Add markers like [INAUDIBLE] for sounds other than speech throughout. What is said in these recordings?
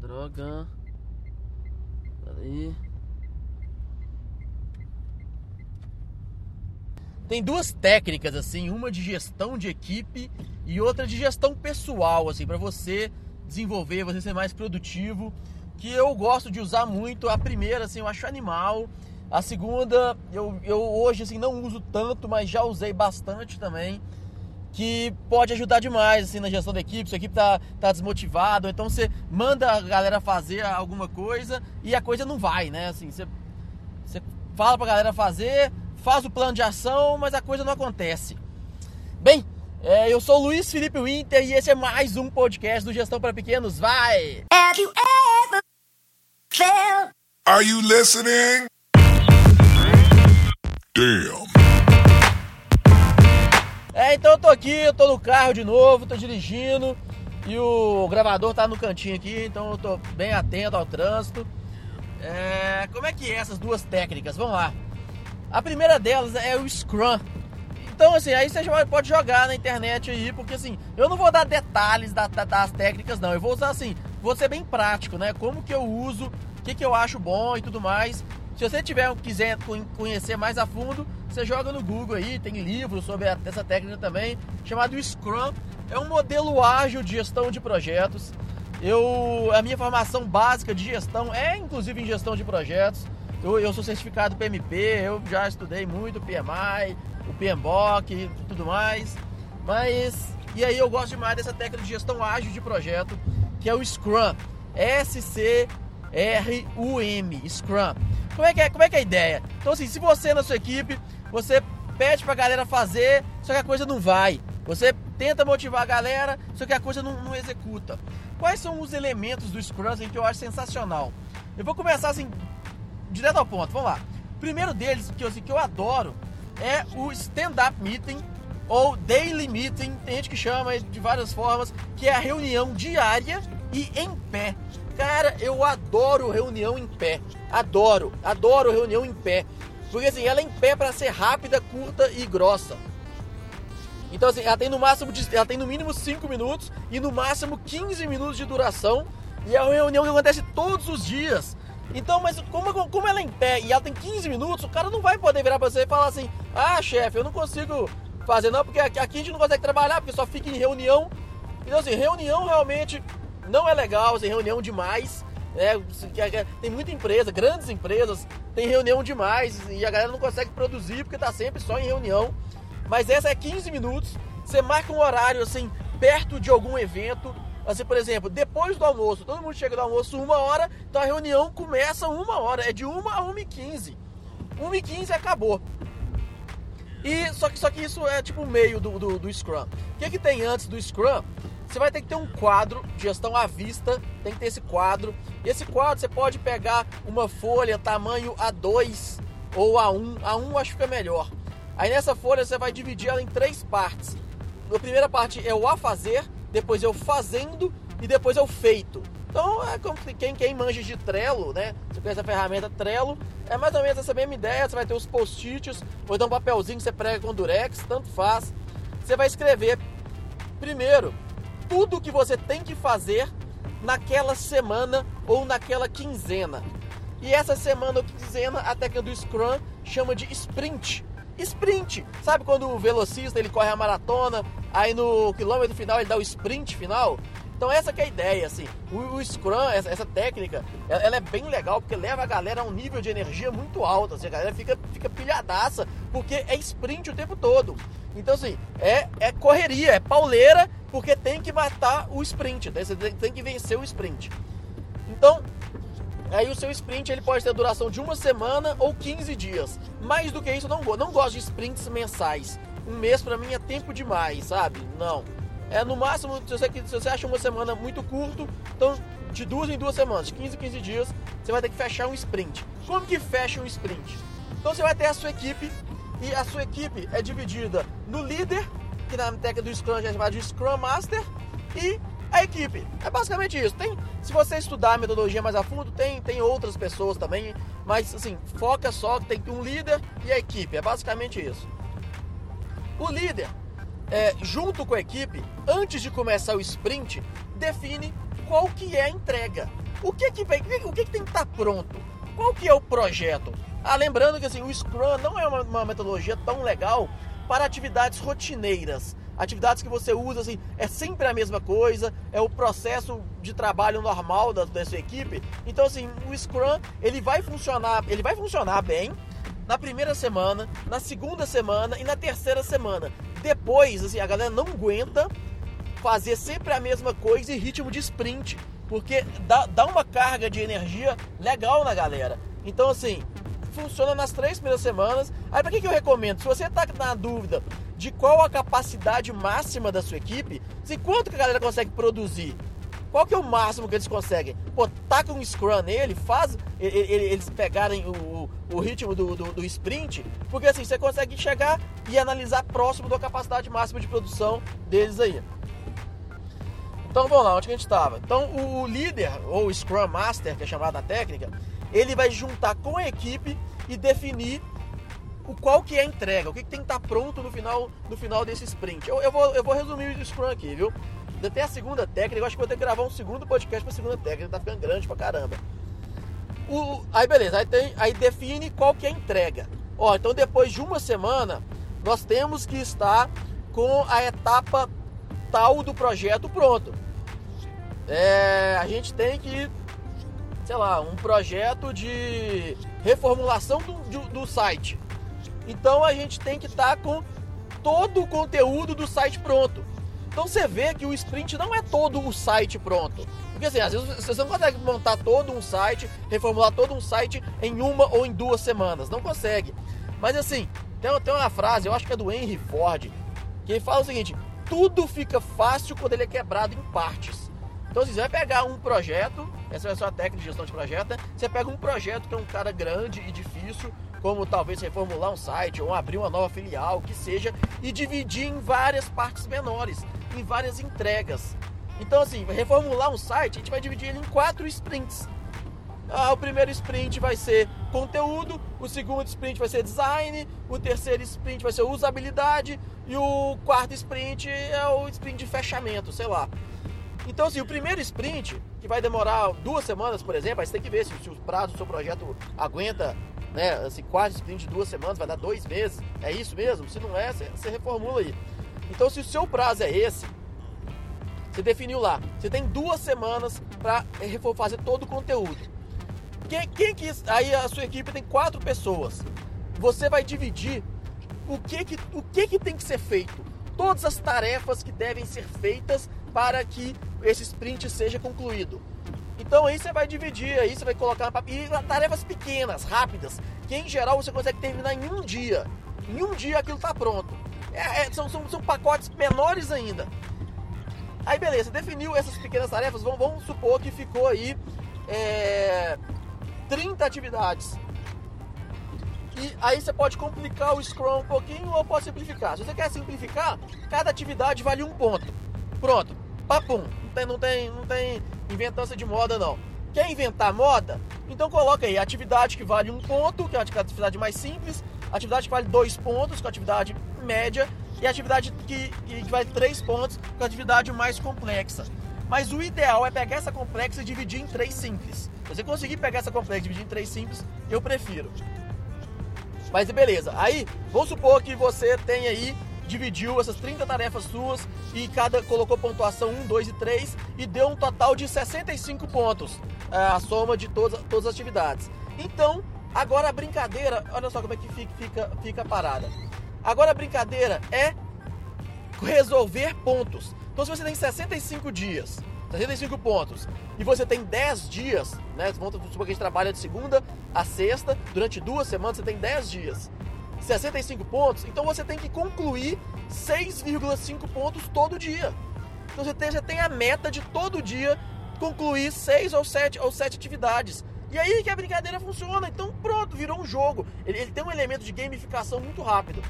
Droga. Peraí. Tem duas técnicas assim, uma de gestão de equipe e outra de gestão pessoal, assim, para você desenvolver, você ser mais produtivo, que eu gosto de usar muito. A primeira, assim, eu acho animal. A segunda, eu, eu hoje assim não uso tanto, mas já usei bastante também, que pode ajudar demais assim na gestão da equipe. Se a equipe tá, tá desmotivada, então você manda a galera fazer alguma coisa e a coisa não vai, né? Assim, você, você fala pra galera fazer, faz o plano de ação, mas a coisa não acontece. Bem, é, eu sou o Luiz Felipe Winter e esse é mais um podcast do Gestão para Pequenos. Vai! Have you ever felt... Are you listening? Damn. É, então eu tô aqui, eu tô no carro de novo, tô dirigindo e o gravador tá no cantinho aqui, então eu tô bem atento ao trânsito. É, como é que é essas duas técnicas? Vamos lá. A primeira delas é o Scrum. Então, assim, aí você pode jogar na internet aí, porque assim, eu não vou dar detalhes da, da, das técnicas, não. Eu vou usar assim, vou ser bem prático, né? Como que eu uso, o que, que eu acho bom e tudo mais. Se você tiver quiser conhecer mais a fundo, você joga no Google aí, tem livros sobre essa técnica também, chamado Scrum. É um modelo ágil de gestão de projetos. Eu, a minha formação básica de gestão é inclusive em gestão de projetos. Eu, eu sou certificado PMP, eu já estudei muito PMI, o PMBOK e tudo mais. Mas, e aí eu gosto demais dessa técnica de gestão ágil de projeto, que é o Scrum. S-C-R-U-M, Scrum. Como é, que é, como é que é a ideia? Então assim, se você na sua equipe, você pede pra galera fazer, só que a coisa não vai. Você tenta motivar a galera, só que a coisa não, não executa. Quais são os elementos do Scrum assim, que eu acho sensacional? Eu vou começar assim, direto ao ponto, vamos lá. primeiro deles, que eu, assim, que eu adoro, é o stand-up meeting ou daily meeting, tem gente que chama de várias formas, que é a reunião diária e em pé. Cara, eu adoro reunião em pé. Adoro, adoro reunião em pé. Porque assim, ela é em pé para ser rápida, curta e grossa. Então assim, ela tem no máximo ela tem no mínimo 5 minutos e no máximo 15 minutos de duração. E é uma reunião que acontece todos os dias. Então, mas como, como ela é em pé e ela tem 15 minutos, o cara não vai poder virar pra você e falar assim: Ah, chefe, eu não consigo fazer não, porque aqui a gente não consegue trabalhar, porque só fica em reunião. Então, assim, reunião realmente não é legal, assim, reunião demais. Né? Tem muita empresa, grandes empresas, tem reunião demais e a galera não consegue produzir porque tá sempre só em reunião. Mas essa é 15 minutos, você marca um horário assim, perto de algum evento, Assim, por exemplo, depois do almoço, todo mundo chega do almoço uma hora, então a reunião começa uma hora, é de uma a uma e quinze. Uma e quinze acabou. E só que, só que isso é tipo o meio do, do, do Scrum. O que, que tem antes do Scrum? Você vai ter que ter um quadro de gestão à vista, tem que ter esse quadro. E esse quadro você pode pegar uma folha tamanho A2 ou A1. A1 acho que fica melhor. Aí nessa folha você vai dividir ela em três partes. A primeira parte é o a fazer, depois eu fazendo e depois eu feito. Então é como quem, quem manja de Trello, né? Você conhece a ferramenta Trello, é mais ou menos essa mesma ideia. Você vai ter os post-its, ou então um papelzinho que você prega com durex, tanto faz. Você vai escrever primeiro tudo que você tem que fazer naquela semana ou naquela quinzena. E essa semana ou quinzena, a técnica do Scrum chama de sprint sprint. Sabe quando o velocista ele corre a maratona, aí no quilômetro final ele dá o sprint final? Então essa é a ideia, assim. O, o Scrum, essa, essa, técnica, ela, ela, é bem legal porque leva a galera a um nível de energia muito alto. Assim, a galera fica, fica pilhadaça porque é sprint o tempo todo. Então assim, é, é correria, é pauleira porque tem que matar o sprint, né? você tem, tem que vencer o sprint. Então, Aí o seu sprint ele pode ter duração de uma semana ou 15 dias. Mais do que isso, eu não, não gosto de sprints mensais. Um mês para mim é tempo demais, sabe? Não. É no máximo, se você, se você acha uma semana muito curto, então de duas em duas semanas, de 15 em 15 dias, você vai ter que fechar um sprint. Como que fecha um sprint? Então você vai ter a sua equipe e a sua equipe é dividida no líder, que na técnica do Scrum é chamado de Scrum Master, e a equipe. É basicamente isso. Tem, se você estudar a metodologia mais a fundo, tem, tem outras pessoas também, mas assim, foca só que tem um líder e a equipe. É basicamente isso. O líder, é, junto com a equipe, antes de começar o sprint, define qual que é a entrega. O que que, o que, que tem que estar tá pronto? Qual que é o projeto? Ah, lembrando que assim, o Scrum não é uma, uma metodologia tão legal para atividades rotineiras atividades que você usa assim, é sempre a mesma coisa, é o processo de trabalho normal da, da sua equipe. Então assim, o Scrum, ele vai funcionar, ele vai funcionar bem na primeira semana, na segunda semana e na terceira semana. Depois, assim, a galera não aguenta fazer sempre a mesma coisa em ritmo de sprint, porque dá, dá uma carga de energia legal na galera. Então, assim, funciona nas três primeiras semanas. Aí, para que, que eu recomendo? Se você está na dúvida de qual a capacidade máxima da sua equipe, se quanto que a galera consegue produzir, qual que é o máximo que eles conseguem? Pô, taca um scrum nele, faz eles pegarem o, o ritmo do, do, do, sprint, porque assim você consegue chegar e analisar próximo da capacidade máxima de produção deles aí. Então vamos lá, onde que a gente estava? Então o líder, ou Scrum Master, que é chamado na técnica, ele vai juntar com a equipe e definir o qual que é a entrega, o que, que tem que estar tá pronto no final, no final desse sprint. Eu, eu, vou, eu vou resumir o Scrum aqui, viu? Até a segunda técnica, eu acho que vou ter que gravar um segundo podcast para a segunda técnica, tá ficando grande pra caramba. O, aí beleza, aí, tem, aí define qual que é a entrega. Ó, então depois de uma semana, nós temos que estar com a etapa tal do projeto pronto. É, a gente tem que, sei lá, um projeto de reformulação do, do, do site. Então a gente tem que estar tá com todo o conteúdo do site pronto. Então você vê que o sprint não é todo o site pronto. Porque assim, às vezes você não consegue montar todo um site, reformular todo um site em uma ou em duas semanas. Não consegue. Mas assim, tem, uma frase, eu acho que é do Henry Ford, que ele fala o seguinte: tudo fica fácil quando ele é quebrado em partes. Então, se você vai pegar um projeto, essa é a sua técnica de gestão de projeto, né? você pega um projeto que é um cara grande e difícil, como talvez reformular um site ou abrir uma nova filial, que seja, e dividir em várias partes menores, em várias entregas. Então, assim, reformular um site, a gente vai dividir ele em quatro sprints. Ah, o primeiro sprint vai ser conteúdo, o segundo sprint vai ser design, o terceiro sprint vai ser usabilidade e o quarto sprint é o sprint de fechamento, sei lá. Então, assim, o primeiro sprint, que vai demorar duas semanas, por exemplo, aí você tem que ver se, se o prazo do seu projeto aguenta né, assim, quase sprint de duas semanas, vai dar dois meses. É isso mesmo? Se não é, você, reformula aí. Então, se o seu prazo é esse, você definiu lá, você tem duas semanas para fazer todo o conteúdo. Quem, quem que aí a sua equipe tem quatro pessoas. Você vai dividir o que que, o que que tem que ser feito, todas as tarefas que devem ser feitas para que esse sprint seja concluído. Então aí você vai dividir, aí você vai colocar e tarefas pequenas, rápidas, que em geral você consegue terminar em um dia. Em um dia aquilo está pronto. É, é, são, são, são pacotes menores ainda. Aí beleza, definiu essas pequenas tarefas, vamos, vamos supor que ficou aí é, 30 atividades. E aí você pode complicar o Scrum um pouquinho ou pode simplificar. Se você quer simplificar, cada atividade vale um ponto. Pronto, papum. Tem, não tem, não tem inventança de moda não. Quer inventar moda? Então coloca aí atividade que vale um ponto, que é a atividade mais simples, atividade que vale dois pontos, que é a atividade média, e atividade que, que vale três pontos, que é a atividade mais complexa. Mas o ideal é pegar essa complexa e dividir em três simples. Você conseguir pegar essa complexa e dividir em três simples, eu prefiro. Mas beleza, aí vamos supor que você tem aí dividiu essas 30 tarefas suas e cada colocou pontuação 1, 2 e 3 e deu um total de 65 pontos, é, a soma de todas, todas as atividades. Então, agora a brincadeira, olha só como é que fica, fica, fica parada. Agora a brincadeira é resolver pontos. Então, se você tem 65 dias, 65 pontos, e você tem 10 dias, né? Supor que a gente trabalha de segunda a sexta, durante duas semanas você tem 10 dias. 65 pontos, então você tem que concluir 6,5 pontos todo dia. Então você tem, tem a meta de todo dia concluir 6 ou 7 ou 7 atividades. E aí que a brincadeira funciona. Então pronto, virou um jogo. Ele, ele tem um elemento de gamificação muito rápido,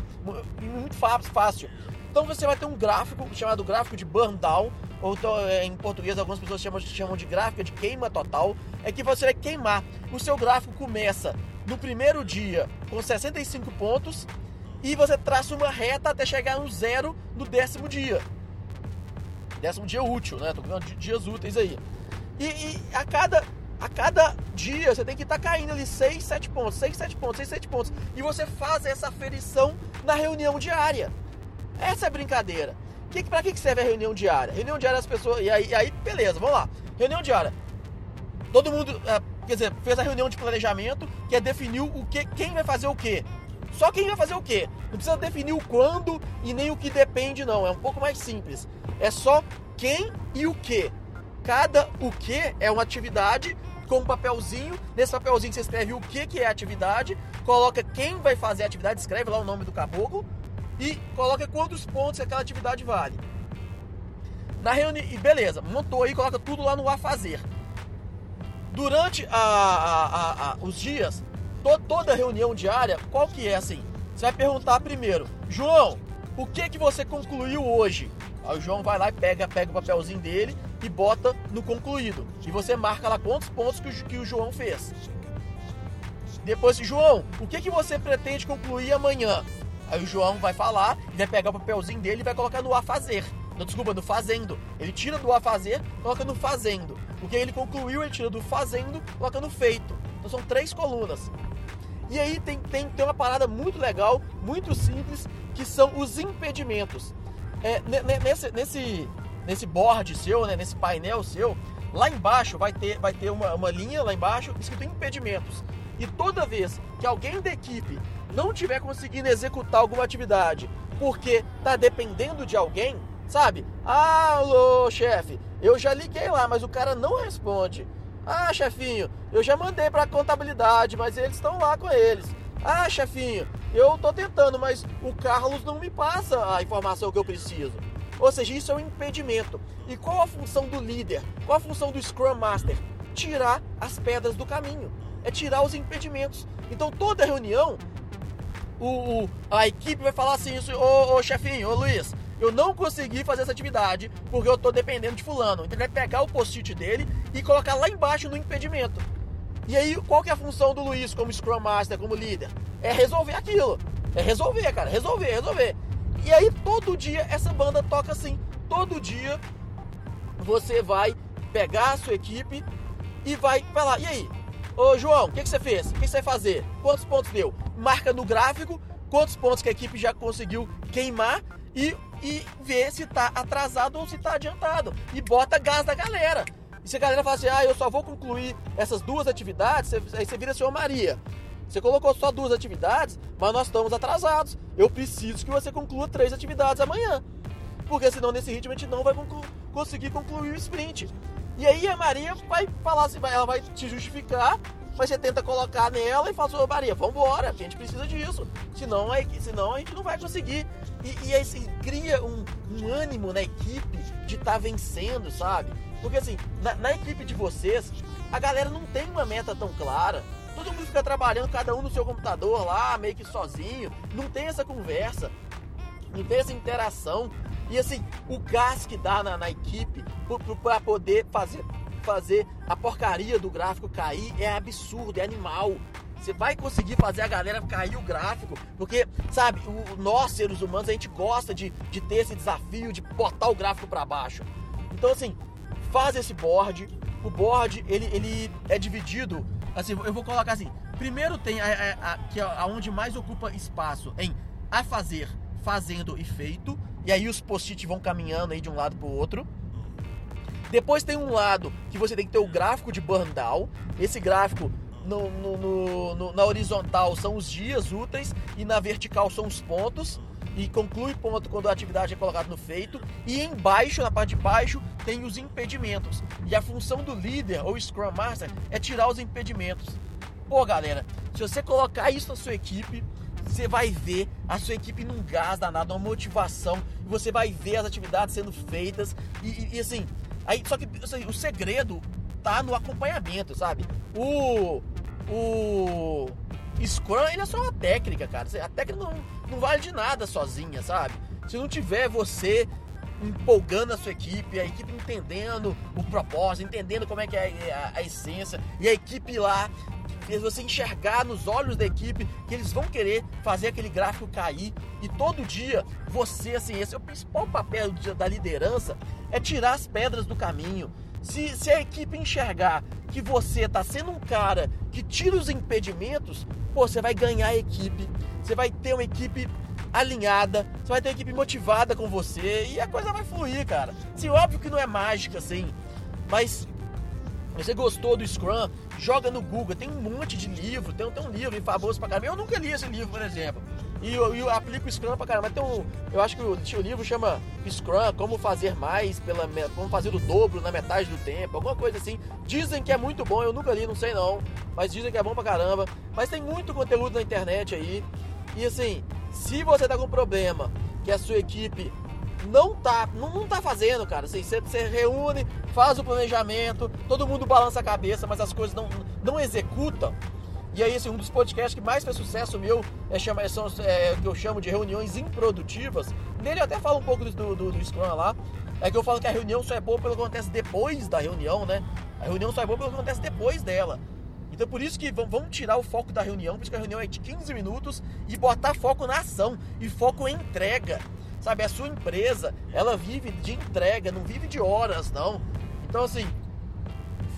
muito fácil. Então você vai ter um gráfico chamado gráfico de burn down, ou então, é, em português algumas pessoas chamam, chamam de gráfica de queima total, é que você vai queimar. O seu gráfico começa no primeiro dia com 65 pontos e você traça uma reta até chegar no zero no décimo dia. Décimo dia útil, né? Tô falando de dias úteis aí. E, e, a cada a cada dia você tem que estar tá caindo ali 6, 7 pontos, 6, 7 pontos, 6, 7 pontos. E você faz essa aferição na reunião diária. Essa é brincadeira. Que, pra que serve a reunião diária? Reunião diária as pessoas. E aí, aí beleza, vamos lá. Reunião diária. Todo mundo, é, quer dizer, fez a reunião de planejamento, que é definir o que, quem vai fazer o quê. Só quem vai fazer o quê? Não precisa definir o quando e nem o que depende, não. É um pouco mais simples. É só quem e o que. Cada o que é uma atividade com um papelzinho. Nesse papelzinho você escreve o que, que é a atividade, coloca quem vai fazer a atividade, escreve lá o nome do caboclo e coloca quantos pontos aquela atividade vale. Na reunião, e beleza, montou aí, coloca tudo lá no a fazer. Durante a, a, a, os dias, to, toda reunião diária, qual que é assim? Você vai perguntar primeiro, João, o que que você concluiu hoje? Aí o João vai lá e pega, pega o papelzinho dele e bota no concluído. E você marca lá quantos pontos que o, que o João fez. Depois, João, o que, que você pretende concluir amanhã? Aí o João vai falar, vai pegar o papelzinho dele e vai colocar no a fazer. Não, desculpa, no fazendo. Ele tira do a fazer, coloca no fazendo. O que ele concluiu, ele tira do fazendo, coloca no feito. Então são três colunas. E aí tem, tem, tem uma parada muito legal, muito simples, que são os impedimentos. É, nesse, nesse, nesse board seu, né, nesse painel seu, lá embaixo vai ter, vai ter uma, uma linha lá embaixo escrito impedimentos. E toda vez que alguém da equipe não tiver conseguindo executar alguma atividade porque tá dependendo de alguém, sabe? Alô, chefe, eu já liguei lá, mas o cara não responde. Ah, chefinho, eu já mandei para contabilidade, mas eles estão lá com eles. Ah, chefinho, eu tô tentando, mas o Carlos não me passa a informação que eu preciso. Ou seja, isso é um impedimento. E qual a função do líder? Qual a função do Scrum Master? Tirar as pedras do caminho. É tirar os impedimentos. Então toda reunião o, o, a equipe vai falar assim, ô, ô chefinho, ô Luiz, eu não consegui fazer essa atividade porque eu estou dependendo de fulano. Então ele vai pegar o post-it dele e colocar lá embaixo no impedimento. E aí, qual que é a função do Luiz como Scrum Master, como líder? É resolver aquilo. É resolver, cara. Resolver, resolver. E aí, todo dia, essa banda toca assim. Todo dia, você vai pegar a sua equipe e vai falar, e aí? Ô, João, o que, que você fez? O que, que você vai fazer? Quantos pontos deu? marca no gráfico quantos pontos que a equipe já conseguiu queimar e, e ver se está atrasado ou se está adiantado. E bota gás da galera. E se a galera fala assim, ah, eu só vou concluir essas duas atividades, aí você vira senhor Maria. Você colocou só duas atividades, mas nós estamos atrasados. Eu preciso que você conclua três atividades amanhã. Porque senão nesse ritmo a gente não vai conclu conseguir concluir o sprint. E aí a Maria vai falar assim, ela vai te justificar mas você tenta colocar nela e fala assim, Maria, vambora, a gente precisa disso. Senão, é, senão a gente não vai conseguir. E, e aí se cria um, um, ânimo na equipe de estar tá vencendo, sabe? Porque assim, na, na equipe de vocês, a galera não tem uma meta tão clara. Todo mundo fica trabalhando, cada um no seu computador lá, meio que sozinho. Não tem essa conversa, não tem essa interação. E assim, o gás que dá na, na equipe para poder fazer fazer a porcaria do gráfico cair é absurdo, é animal. Você vai conseguir fazer a galera cair o gráfico, porque, sabe, o, nós seres humanos a gente gosta de, de ter esse desafio de botar o gráfico para baixo. Então, assim, faz esse board. O board ele, ele é dividido. Assim, eu vou colocar assim: primeiro tem a, a, a, que é aonde mais ocupa espaço em a fazer, fazendo e feito. E aí os post-it vão caminhando aí de um lado para o outro. Depois tem um lado que você tem que ter o gráfico de burn down. Esse gráfico no, no, no, na horizontal são os dias úteis e na vertical são os pontos. E conclui ponto quando a atividade é colocada no feito. E embaixo, na parte de baixo, tem os impedimentos. E a função do líder ou Scrum Master é tirar os impedimentos. Pô, galera, se você colocar isso na sua equipe, você vai ver a sua equipe num gás danado, uma motivação, você vai ver as atividades sendo feitas. E, e, e assim, Aí, só que assim, o segredo tá no acompanhamento, sabe? O. O. Scrum, ele é só uma técnica, cara. A técnica não, não vale de nada sozinha, sabe? se não tiver você empolgando a sua equipe, a equipe entendendo o propósito, entendendo como é que é a, a, a essência, e a equipe lá fez você enxergar nos olhos da equipe que eles vão querer fazer aquele gráfico cair e todo dia você, assim, esse é o principal papel da liderança, é tirar as pedras do caminho. Se, se a equipe enxergar que você está sendo um cara que tira os impedimentos, pô, você vai ganhar a equipe, você vai ter uma equipe alinhada, você vai ter uma equipe motivada com você e a coisa vai fluir, cara. Sim, óbvio que não é mágica, assim, mas você gostou do Scrum, joga no Google, tem um monte de livro, tem, tem um livro famoso pra caramba. Eu nunca li esse livro, por exemplo. E eu, eu aplico o Scrum pra caramba. Tem um, eu acho que o, o livro chama Scrum, como fazer mais, pela, como fazer o dobro na metade do tempo, alguma coisa assim. Dizem que é muito bom, eu nunca li, não sei não. Mas dizem que é bom pra caramba. Mas tem muito conteúdo na internet aí. E assim, se você tá com problema que a sua equipe não tá, não, não tá fazendo, cara. Assim, você, você reúne, faz o planejamento, todo mundo balança a cabeça, mas as coisas não, não executam. E aí, assim, um dos podcasts que mais fez sucesso meu é, chama, são é, que eu chamo de reuniões improdutivas. Nele eu até falo um pouco do, do, do Scrum lá. É que eu falo que a reunião só é boa pelo que acontece depois da reunião, né? A reunião só é boa pelo que acontece depois dela. Então por isso que vamos tirar o foco da reunião, por isso que a reunião é de 15 minutos e botar foco na ação e foco em entrega. Sabe, a sua empresa, ela vive de entrega, não vive de horas, não. Então, assim,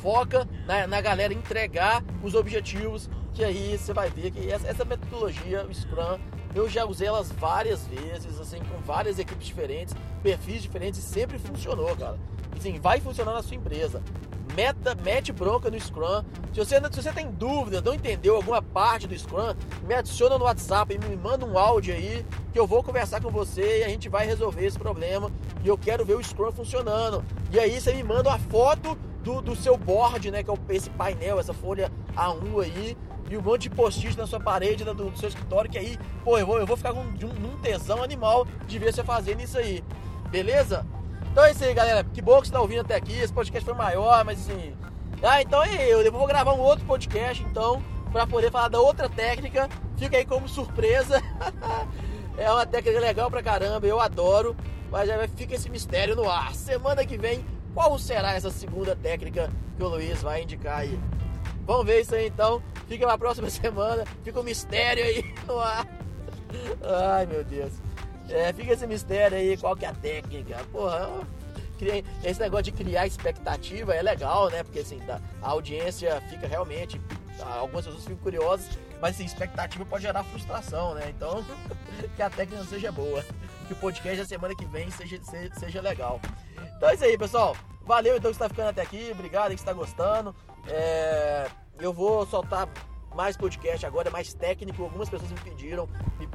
foca na, na galera entregar os objetivos, que aí você vai ver que essa, essa metodologia, o Scrum, eu já usei elas várias vezes, assim, com várias equipes diferentes, perfis diferentes, e sempre funcionou, cara. Assim, vai funcionar na sua empresa meta, mete bronca no Scrum. Se você, se você tem dúvida, não entendeu alguma parte do Scrum, me adiciona no WhatsApp e me manda um áudio aí que eu vou conversar com você e a gente vai resolver esse problema. E eu quero ver o Scrum funcionando. E aí você me manda uma foto do, do seu board, né? Que é esse painel, essa folha A1 aí. E um monte de post-it na sua parede do, do, seu escritório, que aí, pô, eu vou, eu vou ficar com um, tesão animal de ver você fazendo isso aí. Beleza? Então é isso aí, galera. Que bom que você tá ouvindo até aqui. Esse podcast foi maior, mas assim. Ah, então é eu. Eu vou gravar um outro podcast, então, para poder falar da outra técnica. Fica aí como surpresa. [LAUGHS] é uma técnica legal pra caramba, eu adoro. Mas já fica esse mistério no ar. Semana que vem, qual será essa segunda técnica que o Luiz vai indicar aí? Vamos ver isso aí então. Fica na próxima [LAUGHS] semana. Fica um mistério aí no ar. Ai meu Deus. É, fica esse mistério aí, qual que é a técnica. Porra, esse negócio de criar expectativa é legal, né? Porque assim, a audiência fica realmente. Algumas pessoas ficam curiosas, mas assim, expectativa pode gerar frustração, né? Então, [LAUGHS] que a técnica seja boa. Que o podcast da semana que vem seja, seja legal. Então é isso aí, pessoal. Valeu então que está ficando até aqui. Obrigado que está gostando. É, eu vou soltar mais podcast agora, mais técnico. Algumas pessoas me pediram.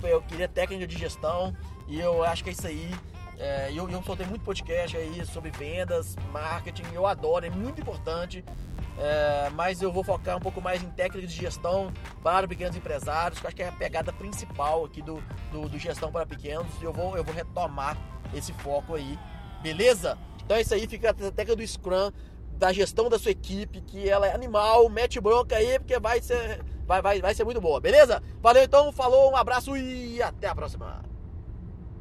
Eu queria técnica de gestão. E eu acho que é isso aí. É, eu, eu soltei muito podcast aí sobre vendas, marketing, eu adoro, é muito importante. É, mas eu vou focar um pouco mais em técnicas de gestão para pequenos empresários, que eu acho que é a pegada principal aqui do, do, do gestão para pequenos. E eu vou, eu vou retomar esse foco aí, beleza? Então é isso aí, fica a técnica do Scrum, da gestão da sua equipe, que ela é animal, mete bronca aí, porque vai ser, vai, vai, vai ser muito boa, beleza? Valeu então, falou, um abraço e até a próxima.